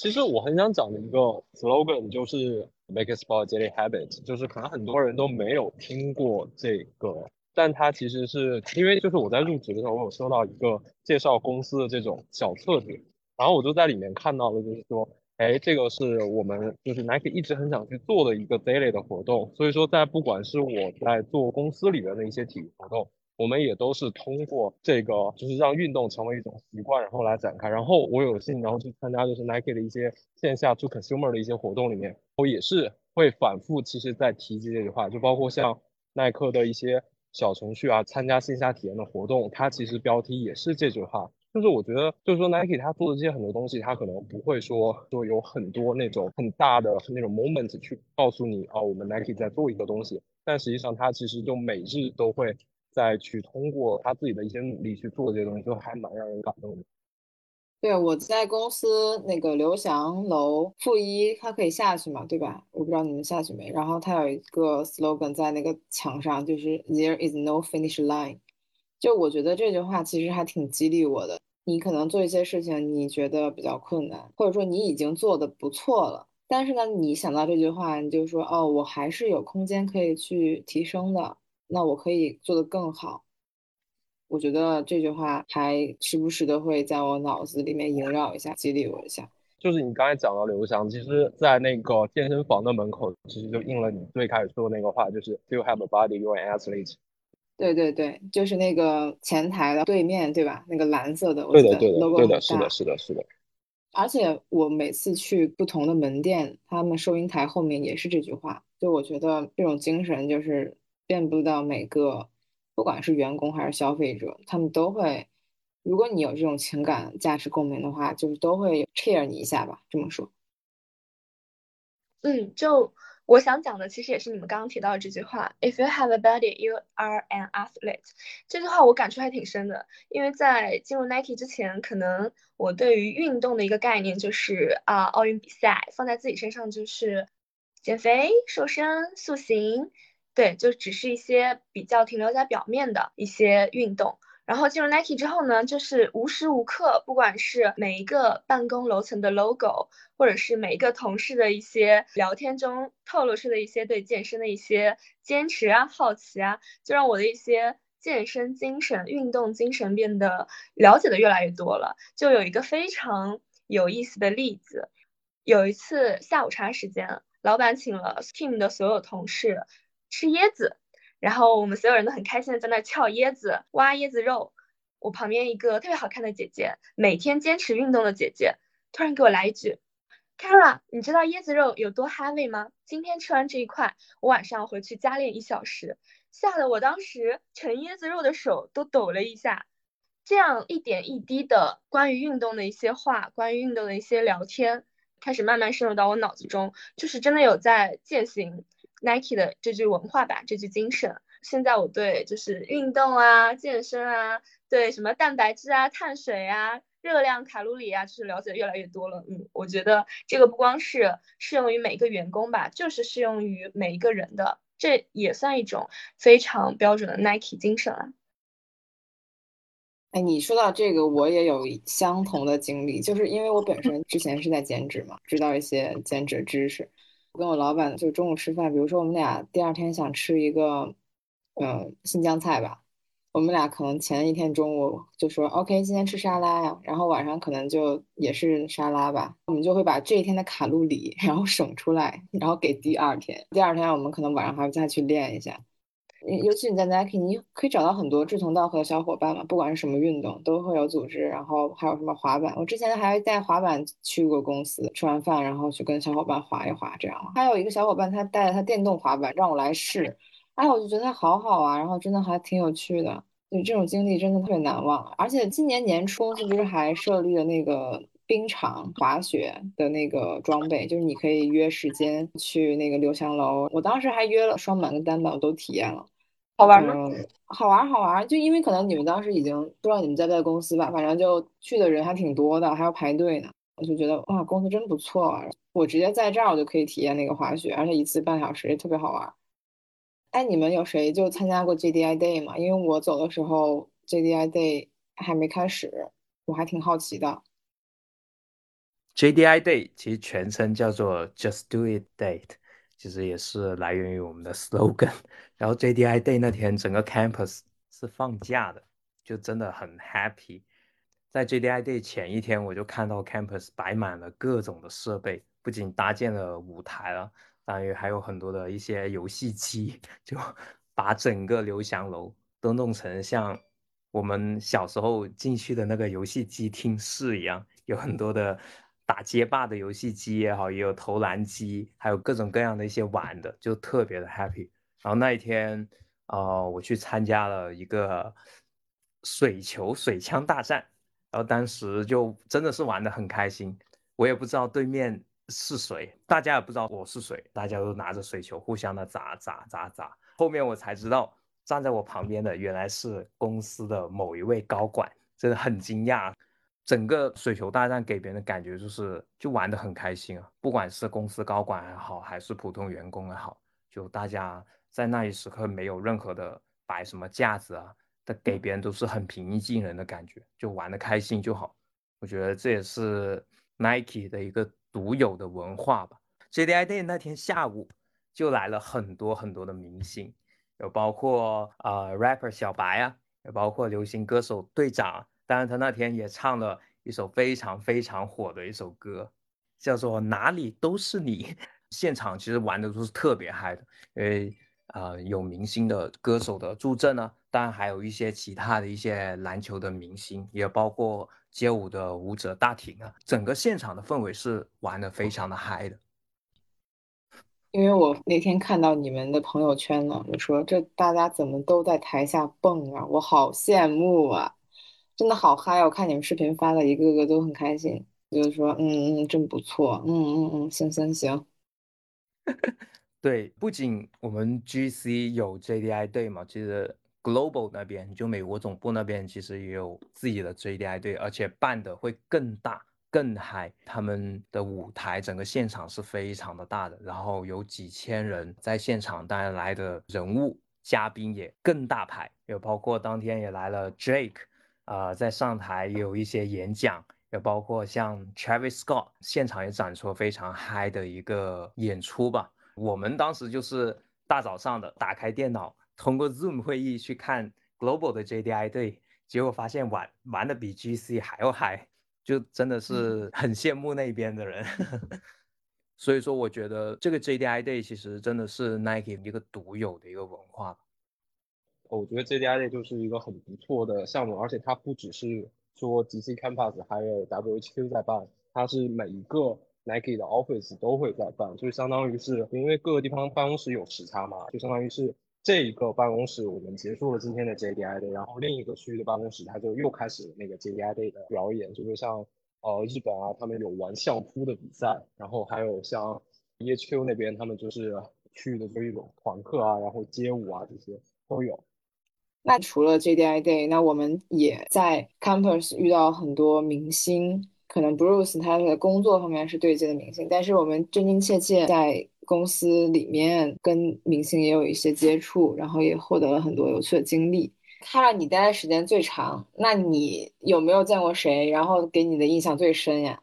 其实我很想讲的一个 slogan 就是 Make a sport daily habit，就是可能很多人都没有听过这个。但它其实是因为就是我在入职的时候，我有收到一个介绍公司的这种小册子，然后我就在里面看到了，就是说，哎，这个是我们就是 Nike 一直很想去做的一个 daily 的活动。所以说，在不管是我在做公司里面的一些体育活动，我们也都是通过这个，就是让运动成为一种习惯，然后来展开。然后我有幸然后去参加就是 Nike 的一些线下 to consumer 的一些活动里面，我也是会反复其实在提及这句话，就包括像耐克的一些。小程序啊，参加线下体验的活动，它其实标题也是这句话。就是我觉得，就是说 Nike 它做的这些很多东西，它可能不会说说有很多那种很大的那种 moment 去告诉你啊，我们 Nike 在做一个东西。但实际上，它其实就每日都会再去通过他自己的一些努力去做这些东西，就还蛮让人感动的。对，我在公司那个刘翔楼负一，他可以下去嘛，对吧？我不知道你们下去没。然后他有一个 slogan 在那个墙上，就是 There is no finish line。就我觉得这句话其实还挺激励我的。你可能做一些事情，你觉得比较困难，或者说你已经做的不错了，但是呢，你想到这句话，你就说哦，我还是有空间可以去提升的，那我可以做得更好。我觉得这句话还时不时的会在我脑子里面萦绕一下，激励我一下。就是你刚才讲到刘翔，其实，在那个健身房的门口，其实就应了你最开始说的那个话，就是 “You have a body, you are an athlete”。对对对，就是那个前台的对面对吧？那个蓝色的，对的对的对的，是的是的是的。而且我每次去不同的门店，他们收银台后面也是这句话。就我觉得这种精神就是遍布到每个。不管是员工还是消费者，他们都会，如果你有这种情感价值共鸣的话，就是都会 cheer 你一下吧。这么说，嗯，就我想讲的，其实也是你们刚刚提到的这句话：If you have a body, you are an athlete。这句话我感触还挺深的，因为在进入 Nike 之前，可能我对于运动的一个概念就是啊，奥运比赛放在自己身上就是减肥、瘦身、塑形。对，就只是一些比较停留在表面的一些运动，然后进入 Nike 之后呢，就是无时无刻，不管是每一个办公楼层的 logo，或者是每一个同事的一些聊天中透露出的一些对健身的一些坚持啊、好奇啊，就让我的一些健身精神、运动精神变得了解的越来越多了。就有一个非常有意思的例子，有一次下午茶时间，老板请了 team 的所有同事吃椰子。然后我们所有人都很开心的在那儿撬椰子、挖椰子肉。我旁边一个特别好看的姐姐，每天坚持运动的姐姐，突然给我来一句：“Kara，你知道椰子肉有多 heavy 吗？今天吃完这一块，我晚上回去加练一小时。”吓得我当时盛椰子肉的手都抖了一下。这样一点一滴的关于运动的一些话，关于运动的一些聊天，开始慢慢渗入到我脑子中，就是真的有在践行。Nike 的这句文化吧，这句精神，现在我对就是运动啊、健身啊，对什么蛋白质啊、碳水啊、热量、卡路里啊，就是了解越来越多了。嗯，我觉得这个不光是适用于每个员工吧，就是适用于每一个人的，这也算一种非常标准的 Nike 精神啊。哎，你说到这个，我也有相同的经历，就是因为我本身之前是在减脂嘛，知道一些减脂知识。我跟我老板就中午吃饭，比如说我们俩第二天想吃一个，嗯，新疆菜吧，我们俩可能前一天中午就说 OK，今天吃沙拉呀，然后晚上可能就也是沙拉吧，我们就会把这一天的卡路里 然后省出来，然后给第二天，第二天我们可能晚上还要再去练一下。尤其你在 Nike，你可以找到很多志同道合的小伙伴嘛，不管是什么运动都会有组织，然后还有什么滑板，我之前还带滑板去过公司，吃完饭然后去跟小伙伴滑一滑，这样。还有一个小伙伴他带了他电动滑板让我来试，哎，我就觉得他好好啊，然后真的还挺有趣的，对这种经历真的特别难忘。而且今年年初是不是还设立了那个冰场滑雪的那个装备，就是你可以约时间去那个刘翔楼，我当时还约了双板跟单板，我都体验了。好玩吗？好玩，好玩。就因为可能你们当时已经不知道你们在不在公司吧，反正就去的人还挺多的，还要排队呢。我就觉得哇，公司真不错啊！我直接在这儿我就可以体验那个滑雪，而且一次半小时也特别好玩。哎，你们有谁就参加过 JDI Day 吗？因为我走的时候 JDI Day 还没开始，我还挺好奇的。JDI Day 其实全称叫做 Just Do It Day。其实也是来源于我们的 slogan，然后 JDI Day 那天整个 campus 是放假的，就真的很 happy。在 JDI Day 前一天，我就看到 campus 摆满了各种的设备，不仅搭建了舞台了，当然还有很多的一些游戏机，就把整个刘翔楼都弄成像我们小时候进去的那个游戏机厅室一样，有很多的。打街霸的游戏机也好，也有投篮机，还有各种各样的一些玩的，就特别的 happy。然后那一天，呃，我去参加了一个水球水枪大战，然后当时就真的是玩的很开心。我也不知道对面是谁，大家也不知道我是谁，大家都拿着水球互相的砸砸砸砸。后面我才知道，站在我旁边的原来是公司的某一位高管，真的很惊讶。整个水球大战给别人的感觉就是，就玩的很开心啊！不管是公司高管也好，还是普通员工也好，就大家在那一时刻没有任何的摆什么架子啊，的给别人都是很平易近人的感觉，就玩的开心就好。我觉得这也是 Nike 的一个独有的文化吧。JDI Day 那天下午就来了很多很多的明星，有包括啊 rapper 小白啊，有包括流行歌手队长。当然，他那天也唱了一首非常非常火的一首歌，叫做《哪里都是你》。现场其实玩的都是特别嗨的，因为啊有明星的歌手的助阵呢，当然还有一些其他的一些篮球的明星，也包括街舞的舞者大婷啊。整个现场的氛围是玩的非常的嗨的。因为我那天看到你们的朋友圈了，我说这大家怎么都在台下蹦啊，我好羡慕啊。真的好嗨！我看你们视频发的一个个都很开心，就是说，嗯嗯，真不错，嗯嗯嗯，行行行。对，不仅我们 GC 有 JDI 队嘛，其实 Global 那边就美国总部那边其实也有自己的 JDI 队，而且办的会更大、更嗨。他们的舞台整个现场是非常的大的，然后有几千人在现场，当然来的人物嘉宾也更大牌，有包括当天也来了 Drake，啊，在上台也有一些演讲，也包括像 Travis Scott 现场也展出了非常嗨的一个演出吧。我们当时就是大早上的打开电脑，通过 Zoom 会议去看 Global 的 JDI 队，结果发现玩玩的比 GC 还要嗨，就真的是很羡慕那边的人。所以说，我觉得这个 JDI Day 其实真的是 Nike 一个独有的一个文化。我觉得 JDI Day 就是一个很不错的项目，而且它不只是说 GC Campus 还有 WHQ 在办，它是每一个 Nike 的 Office 都会在办，就相当于是因为各个地方办公室有时差嘛，就相当于是这一个办公室我们结束了今天的 JDI Day，然后另一个区域的办公室它就又开始那个 JDI Day 的表演，就是像。呃，日本啊，他们有玩相扑的比赛，然后还有像 EHQ 那边，他们就是去的就一种团课啊，然后街舞啊这些都有。那除了 JDI Day，那我们也在 Campus 遇到很多明星，可能 Bruce 他的工作方面是对接的明星，但是我们真真切切在公司里面跟明星也有一些接触，然后也获得了很多有趣的经历。看了你待的时间最长，那你有没有见过谁？然后给你的印象最深呀？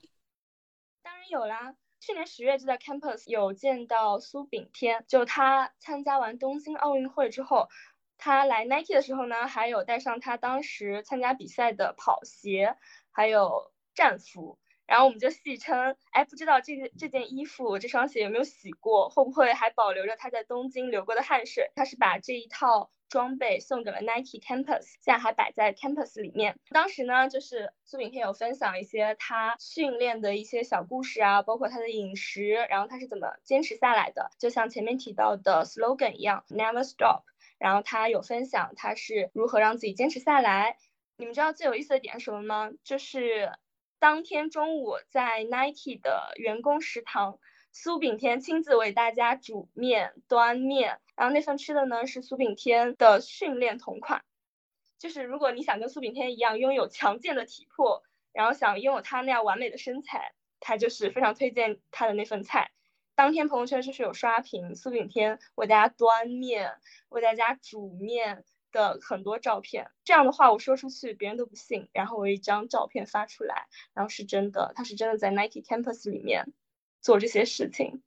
当然有啦，去年十月就在 Campus 有见到苏炳添，就他参加完东京奥运会之后，他来 Nike 的时候呢，还有带上他当时参加比赛的跑鞋，还有战服。然后我们就戏称，哎，不知道这个这件衣服、这双鞋有没有洗过，会不会还保留着他在东京流过的汗水？他是把这一套。装备送给了 Nike Campus，现在还摆在 Campus 里面。当时呢，就是苏炳添有分享一些他训练的一些小故事啊，包括他的饮食，然后他是怎么坚持下来的。就像前面提到的 slogan 一样，Never Stop。然后他有分享他是如何让自己坚持下来。你们知道最有意思的点是什么吗？就是当天中午在 Nike 的员工食堂。苏炳添亲自为大家煮面、端面，然后那份吃的呢是苏炳添的训练同款。就是如果你想跟苏炳添一样拥有强健的体魄，然后想拥有他那样完美的身材，他就是非常推荐他的那份菜。当天朋友圈就是有刷屏苏炳添为大家端面、为大家煮面的很多照片。这样的话我说出去别人都不信，然后我一张照片发出来，然后是真的，他是真的在 Nike Campus 里面。做这些事情，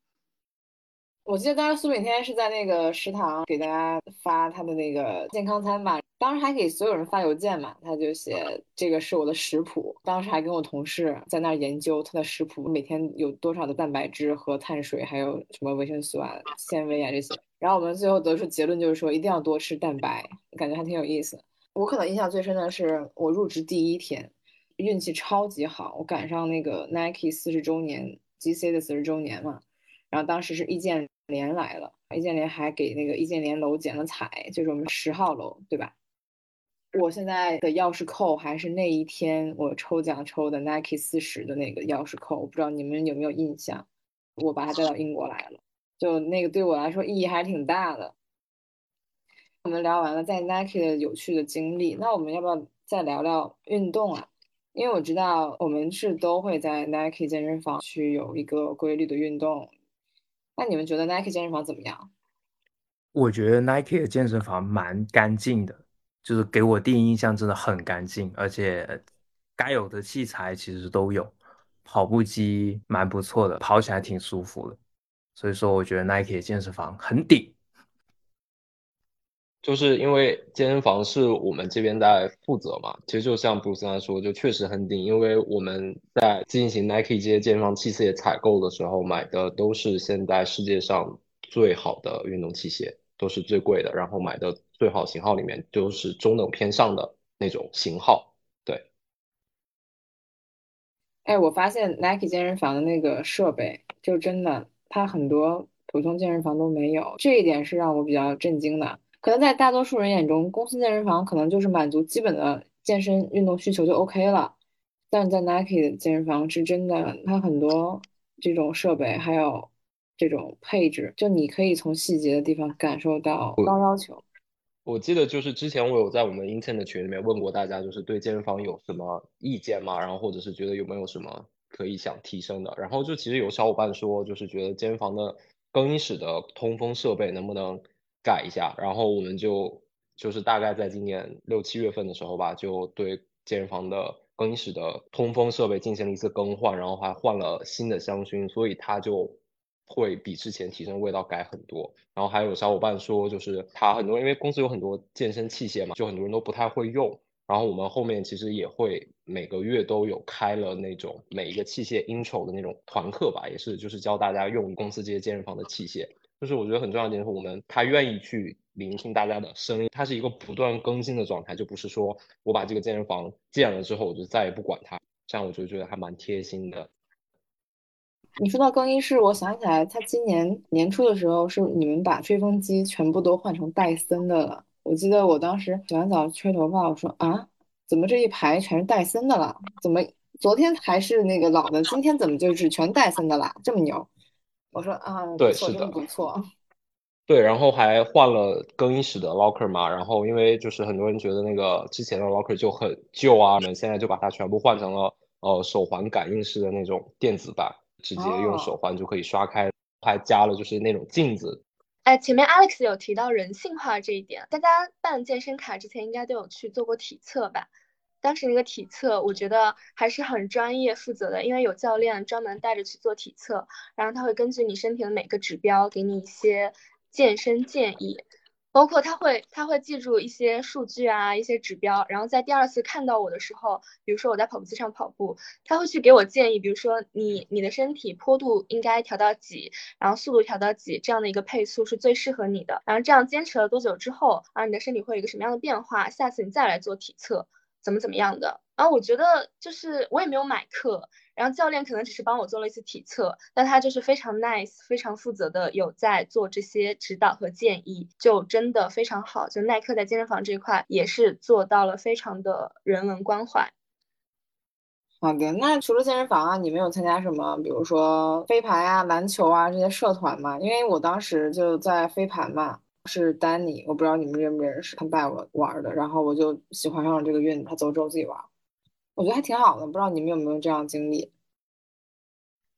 我记得当时苏炳添是在那个食堂给大家发他的那个健康餐吧，当时还给所有人发邮件嘛，他就写这个是我的食谱，当时还跟我同事在那儿研究他的食谱，每天有多少的蛋白质和碳水，还有什么维生素啊、纤维啊这些，然后我们最后得出结论就是说一定要多吃蛋白，感觉还挺有意思。我可能印象最深的是我入职第一天，运气超级好，我赶上那个 Nike 四十周年。G.C. 的四十周年嘛，然后当时是易建联来了，易建联还给那个易建联楼剪了彩，就是我们十号楼，对吧？我现在的钥匙扣还是那一天我抽奖抽的 Nike 四十的那个钥匙扣，我不知道你们有没有印象？我把它带到英国来了，就那个对我来说意义还挺大的。我们聊完了在 Nike 的有趣的经历，那我们要不要再聊聊运动啊？因为我知道我们是都会在 Nike 健身房去有一个规律的运动，那你们觉得 Nike 健身房怎么样？我觉得 Nike 的健身房蛮干净的，就是给我第一印象真的很干净，而且该有的器材其实都有，跑步机蛮不错的，跑起来挺舒服的，所以说我觉得 Nike 的健身房很顶。就是因为健身房是我们这边在负责嘛，其实就像布鲁斯刚才说，就确实很顶，因为我们在进行 Nike 这些健身房器械采购的时候，买的都是现在世界上最好的运动器械，都是最贵的，然后买的最好型号里面都是中等偏上的那种型号。对。哎，我发现 Nike 健身房的那个设备，就真的，它很多普通健身房都没有，这一点是让我比较震惊的。可能在大多数人眼中，公司健身房可能就是满足基本的健身运动需求就 OK 了。但在 Nike 的健身房是真的，它很多这种设备还有这种配置，就你可以从细节的地方感受到高要求。我记得就是之前我有在我们 Intern 的群里面问过大家，就是对健身房有什么意见吗？然后或者是觉得有没有什么可以想提升的？然后就其实有小伙伴说，就是觉得健身房的更衣室的通风设备能不能改一下，然后我们就就是大概在今年六七月份的时候吧，就对健身房的更衣室的通风设备进行了一次更换，然后还换了新的香薰，所以它就会比之前提升味道改很多。然后还有小伙伴说，就是他很多因为公司有很多健身器械嘛，就很多人都不太会用。然后我们后面其实也会每个月都有开了那种每一个器械 intro 的那种团课吧，也是就是教大家用公司这些健身房的器械。就是我觉得很重要的点是我们他愿意去聆听大家的声音，它是一个不断更新的状态，就不是说我把这个健身房建了之后我就再也不管它，这样我就觉得还蛮贴心的。你说到更衣室，我想起来，他今年年初的时候是你们把吹风机全部都换成戴森的了。我记得我当时洗完澡吹头发，我说啊，怎么这一排全是戴森的了？怎么昨天还是那个老的，今天怎么就是全戴森的啦？这么牛？我说啊，对，是的，不错。对，然后还换了更衣室的 locker 嘛，然后因为就是很多人觉得那个之前的 locker 就很旧啊，我们现在就把它全部换成了呃手环感应式的那种电子版，直接用手环就可以刷开，还加了就是那种镜子。哎，前面 Alex 有提到人性化这一点，大家办健身卡之前应该都有去做过体测吧？当时那个体测，我觉得还是很专业负责的，因为有教练专门带着去做体测，然后他会根据你身体的每个指标给你一些健身建议，包括他会他会记住一些数据啊，一些指标，然后在第二次看到我的时候，比如说我在跑步机上跑步，他会去给我建议，比如说你你的身体坡度应该调到几，然后速度调到几，这样的一个配速是最适合你的，然后这样坚持了多久之后，啊，你的身体会有一个什么样的变化，下次你再来做体测。怎么怎么样的？然后我觉得就是我也没有买课，然后教练可能只是帮我做了一次体测，但他就是非常 nice、非常负责的有在做这些指导和建议，就真的非常好。就耐克在健身房这一块也是做到了非常的人文关怀。好的，那除了健身房啊，你没有参加什么，比如说飞盘啊、篮球啊这些社团吗？因为我当时就在飞盘嘛。是丹尼，我不知道你们认不认识，他带我玩的，然后我就喜欢上了这个运动。他走之后自己玩，我觉得还挺好的。不知道你们有没有这样经历？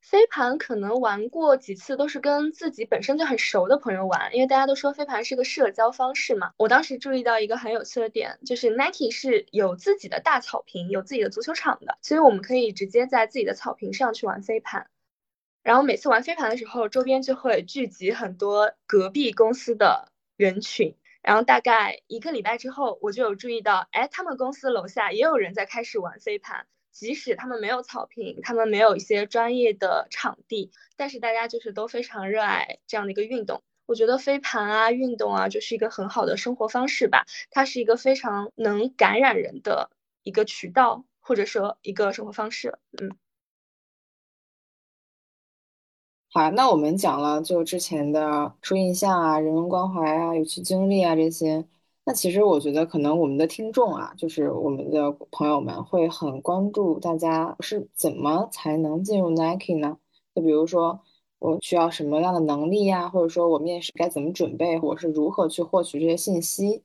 飞盘可能玩过几次，都是跟自己本身就很熟的朋友玩，因为大家都说飞盘是个社交方式嘛。我当时注意到一个很有趣的点，就是 Nike 是有自己的大草坪，有自己的足球场的，所以我们可以直接在自己的草坪上去玩飞盘。然后每次玩飞盘的时候，周边就会聚集很多隔壁公司的。人群，然后大概一个礼拜之后，我就有注意到，哎，他们公司楼下也有人在开始玩飞盘，即使他们没有草坪，他们没有一些专业的场地，但是大家就是都非常热爱这样的一个运动。我觉得飞盘啊，运动啊，就是一个很好的生活方式吧，它是一个非常能感染人的一个渠道，或者说一个生活方式，嗯。好，那我们讲了就之前的初印象啊、人文关怀啊、有趣经历啊这些。那其实我觉得可能我们的听众啊，就是我们的朋友们会很关注大家是怎么才能进入 Nike 呢？就比如说我需要什么样的能力呀，或者说我面试该怎么准备，我是如何去获取这些信息？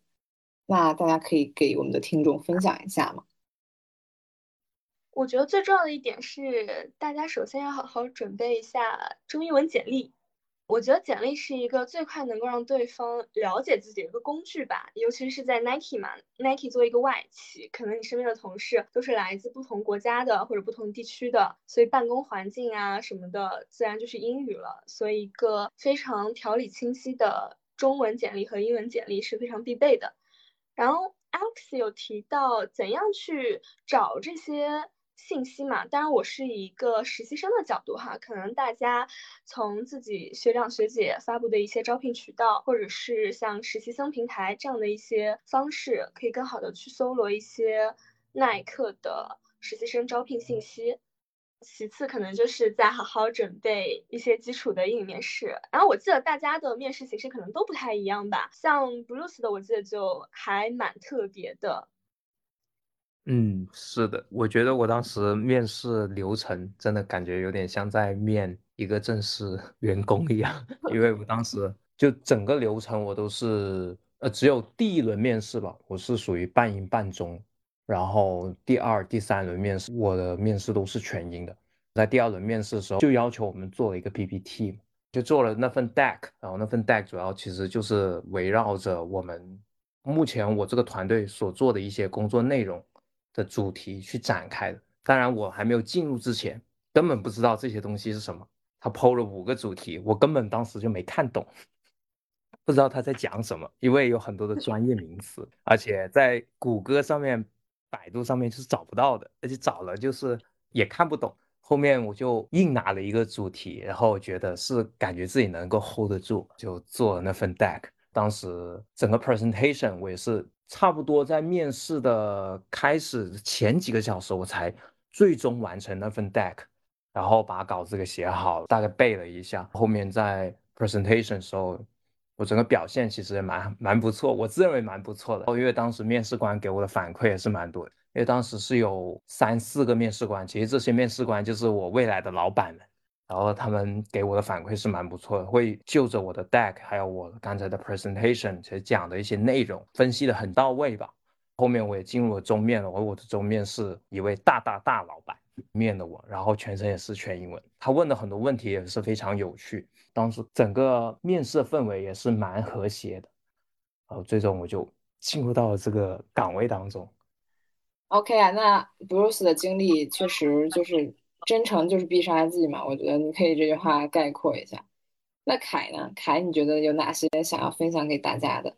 那大家可以给我们的听众分享一下吗？我觉得最重要的一点是，大家首先要好好准备一下中英文简历。我觉得简历是一个最快能够让对方了解自己的一个工具吧，尤其是在 Nike 嘛，Nike 作为一个外企，可能你身边的同事都是来自不同国家的或者不同地区的，所以办公环境啊什么的，自然就是英语了。所以一个非常条理清晰的中文简历和英文简历是非常必备的。然后 Alex 有提到怎样去找这些。信息嘛，当然我是以一个实习生的角度哈，可能大家从自己学长学姐发布的一些招聘渠道，或者是像实习生平台这样的一些方式，可以更好的去搜罗一些耐克的实习生招聘信息。其次，可能就是在好好准备一些基础的英语面试。然后我记得大家的面试形式可能都不太一样吧，像 Bruce 的我记得就还蛮特别的。嗯，是的，我觉得我当时面试流程真的感觉有点像在面一个正式 员工一样，因为我当时就整个流程我都是，呃，只有第一轮面试吧，我是属于半英半中，然后第二、第三轮面试我的面试都是全英的，在第二轮面试的时候就要求我们做了一个 PPT，就做了那份 deck，然后那份 deck 主要其实就是围绕着我们目前我这个团队所做的一些工作内容的主题去展开的。当然，我还没有进入之前，根本不知道这些东西是什么。他抛了五个主题，我根本当时就没看懂，不知道他在讲什么，因为有很多的专业名词，而且在谷歌上面、百度上面是找不到的，而且找了就是也看不懂。后面我就硬拿了一个主题，然后觉得是感觉自己能够 hold 得住，就做了那份 deck。当时整个 presentation 我也是差不多在面试的开始前几个小时，我才最终完成那份 deck，然后把稿子给写好，大概背了一下。后面在 presentation 时候，我整个表现其实也蛮蛮不错，我自认为蛮不错的。因为当时面试官给我的反馈也是蛮多的。因为当时是有三四个面试官，其实这些面试官就是我未来的老板们，然后他们给我的反馈是蛮不错的，会就着我的 deck，还有我刚才的 presentation，其实讲的一些内容分析的很到位吧。后面我也进入了中面了，我我的中面是一位大大大老板面的我，然后全程也是全英文，他问的很多问题也是非常有趣，当时整个面试氛围也是蛮和谐的，然后最终我就进入到了这个岗位当中。OK 啊，那 Bruce 的经历确实就是真诚就是必杀技嘛，我觉得你可以这句话概括一下。那凯呢？凯，你觉得有哪些想要分享给大家的？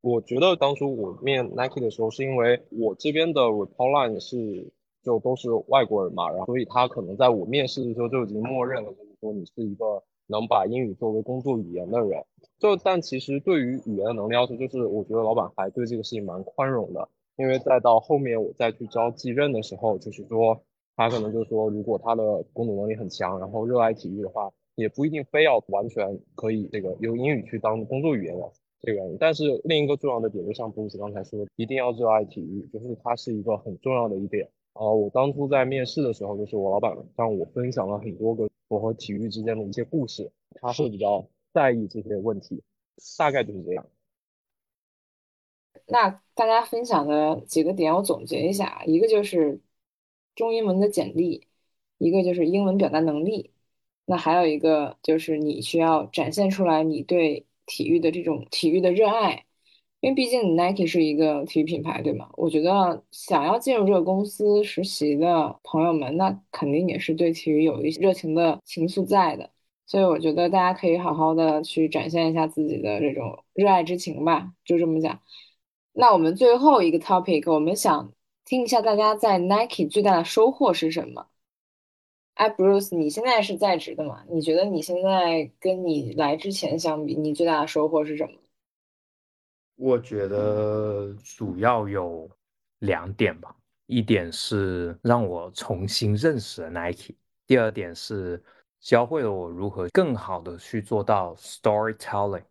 我觉得当初我面 Nike 的时候，是因为我这边的 report line 是就都是外国人嘛，然后所以他可能在我面试的时候就已经默认了，就是说你是一个能把英语作为工作语言的人。就但其实对于语言的能力要求，就是我觉得老板还对这个事情蛮宽容的。因为再到后面我再去招继任的时候，就是说他可能就是说，如果他的工作能力很强，然后热爱体育的话，也不一定非要完全可以这个用英语去当工作语言的这个。但是另一个重要的点，就像布鲁斯刚才说，一定要热爱体育，就是它是一个很重要的一点。啊，我当初在面试的时候，就是我老板让我分享了很多个我和体育之间的一些故事，他会比较在意这些问题，大概就是这样。那大家分享的几个点，我总结一下：一个就是中英文的简历，一个就是英文表达能力，那还有一个就是你需要展现出来你对体育的这种体育的热爱，因为毕竟 Nike 是一个体育品牌，对吗？我觉得想要进入这个公司实习的朋友们，那肯定也是对体育有一些热情的情愫在的，所以我觉得大家可以好好的去展现一下自己的这种热爱之情吧，就这么讲。那我们最后一个 topic，我们想听一下大家在 Nike 最大的收获是什么？哎，Bruce，你现在是在职的嘛？你觉得你现在跟你来之前相比，你最大的收获是什么？我觉得主要有两点吧，一点是让我重新认识了 Nike，第二点是教会了我如何更好的去做到 storytelling。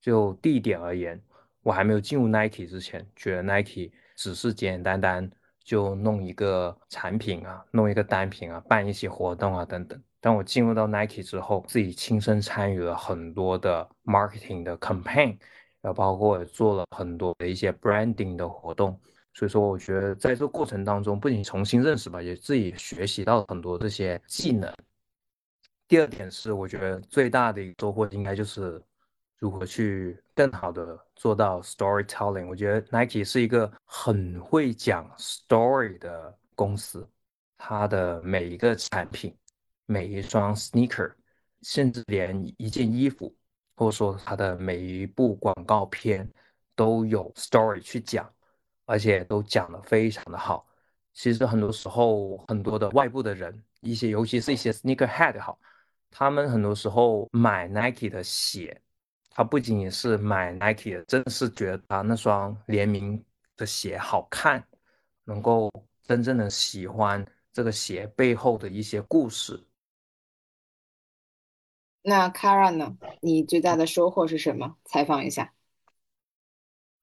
就地点而言。我还没有进入 Nike 之前，觉得 Nike 只是简简单单就弄一个产品啊，弄一个单品啊，办一些活动啊等等。当我进入到 Nike 之后，自己亲身参与了很多的 marketing 的 campaign，然后包括也做了很多的一些 branding 的活动。所以说，我觉得在这个过程当中，不仅重新认识吧，也自己学习到很多这些技能。第二点是，我觉得最大的一个收获应该就是。如何去更好的做到 storytelling？我觉得 Nike 是一个很会讲 story 的公司，它的每一个产品、每一双 sneaker，甚至连一件衣服，或者说它的每一部广告片都有 story 去讲，而且都讲得非常的好。其实很多时候，很多的外部的人，一些尤其是一些 sneaker head 好，他们很多时候买 Nike 的鞋。他不仅仅是买 Nike 的，真的是觉得他那双联名的鞋好看，能够真正的喜欢这个鞋背后的一些故事。那 Kara 呢？你最大的收获是什么？采访一下。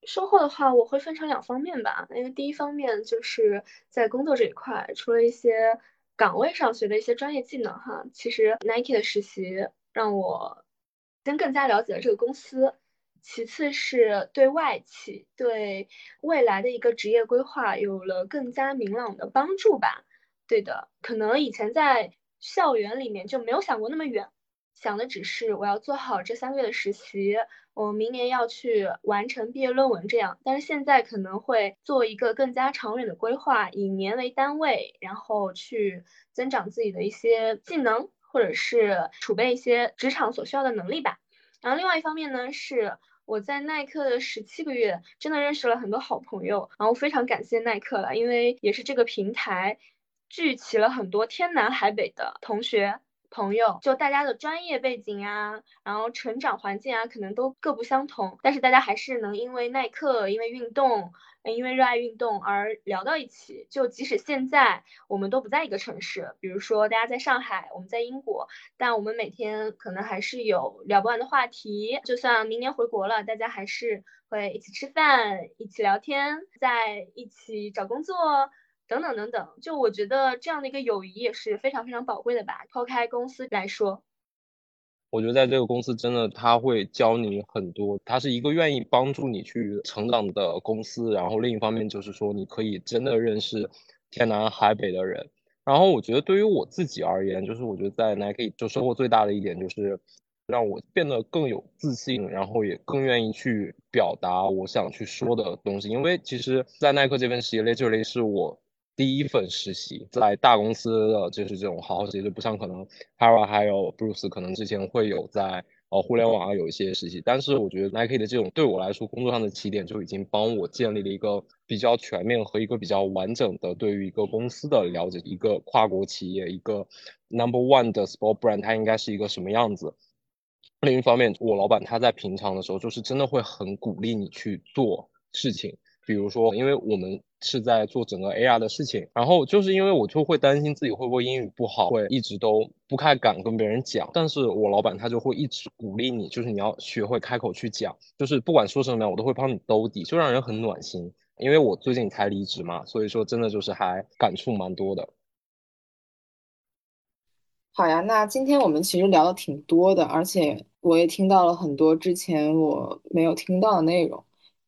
收获的话，我会分成两方面吧。因为第一方面就是在工作这一块，除了一些岗位上学的一些专业技能哈，其实 Nike 的实习让我。先更加了解了这个公司，其次是对外企对未来的一个职业规划有了更加明朗的帮助吧。对的，可能以前在校园里面就没有想过那么远，想的只是我要做好这三个月的实习，我明年要去完成毕业论文这样。但是现在可能会做一个更加长远的规划，以年为单位，然后去增长自己的一些技能，或者是储备一些职场所需要的能力吧。然后另外一方面呢，是我在耐克的十七个月，真的认识了很多好朋友，然后非常感谢耐克了，因为也是这个平台聚齐了很多天南海北的同学。朋友，就大家的专业背景啊，然后成长环境啊，可能都各不相同，但是大家还是能因为耐克，因为运动，因为热爱运动而聊到一起。就即使现在我们都不在一个城市，比如说大家在上海，我们在英国，但我们每天可能还是有聊不完的话题。就算明年回国了，大家还是会一起吃饭，一起聊天，在一起找工作。等等等等，就我觉得这样的一个友谊也是非常非常宝贵的吧。抛开公司来说，我觉得在这个公司真的他会教你很多，他是一个愿意帮助你去成长的公司。然后另一方面就是说，你可以真的认识天南海北的人。然后我觉得对于我自己而言，就是我觉得在 Nike 就收获最大的一点就是让我变得更有自信，然后也更愿意去表达我想去说的东西。因为其实，在耐克这份实习 literally 是我。第一份实习在大公司的就是这种好好实习，就不像可能 Hara 还有 Bruce 可能之前会有在呃互联网啊有一些实习，但是我觉得 Nike 的这种对我来说工作上的起点就已经帮我建立了一个比较全面和一个比较完整的对于一个公司的了解，一个跨国企业一个 Number One 的 Sport Brand 它应该是一个什么样子。另一方面，我老板他在平常的时候就是真的会很鼓励你去做事情。比如说，因为我们是在做整个 AR 的事情，然后就是因为我就会担心自己会不会英语不好，会一直都不太敢跟别人讲。但是我老板他就会一直鼓励你，就是你要学会开口去讲，就是不管说什么，我都会帮你兜底，就让人很暖心。因为我最近才离职嘛，所以说真的就是还感触蛮多的。好呀，那今天我们其实聊的挺多的，而且我也听到了很多之前我没有听到的内容。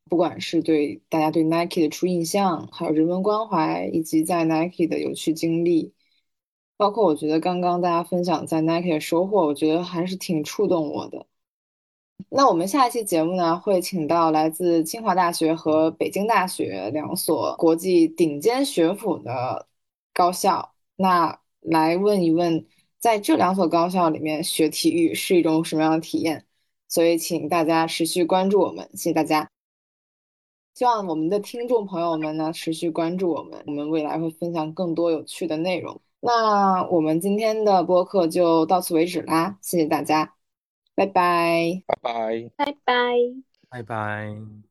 不管是对大家对 Nike 的初印象，还有人文关怀，以及在 Nike 的有趣经历，包括我觉得刚刚大家分享在 Nike 的收获，我觉得还是挺触动我的。那我们下一期节目呢，会请到来自清华大学和北京大学两所国际顶尖学府的高校，那来问一问，在这两所高校里面学体育是一种什么样的体验？所以请大家持续关注我们，谢谢大家。希望我们的听众朋友们呢持续关注我们，我们未来会分享更多有趣的内容。那我们今天的播客就到此为止啦，谢谢大家，拜拜，拜拜，拜拜，拜拜。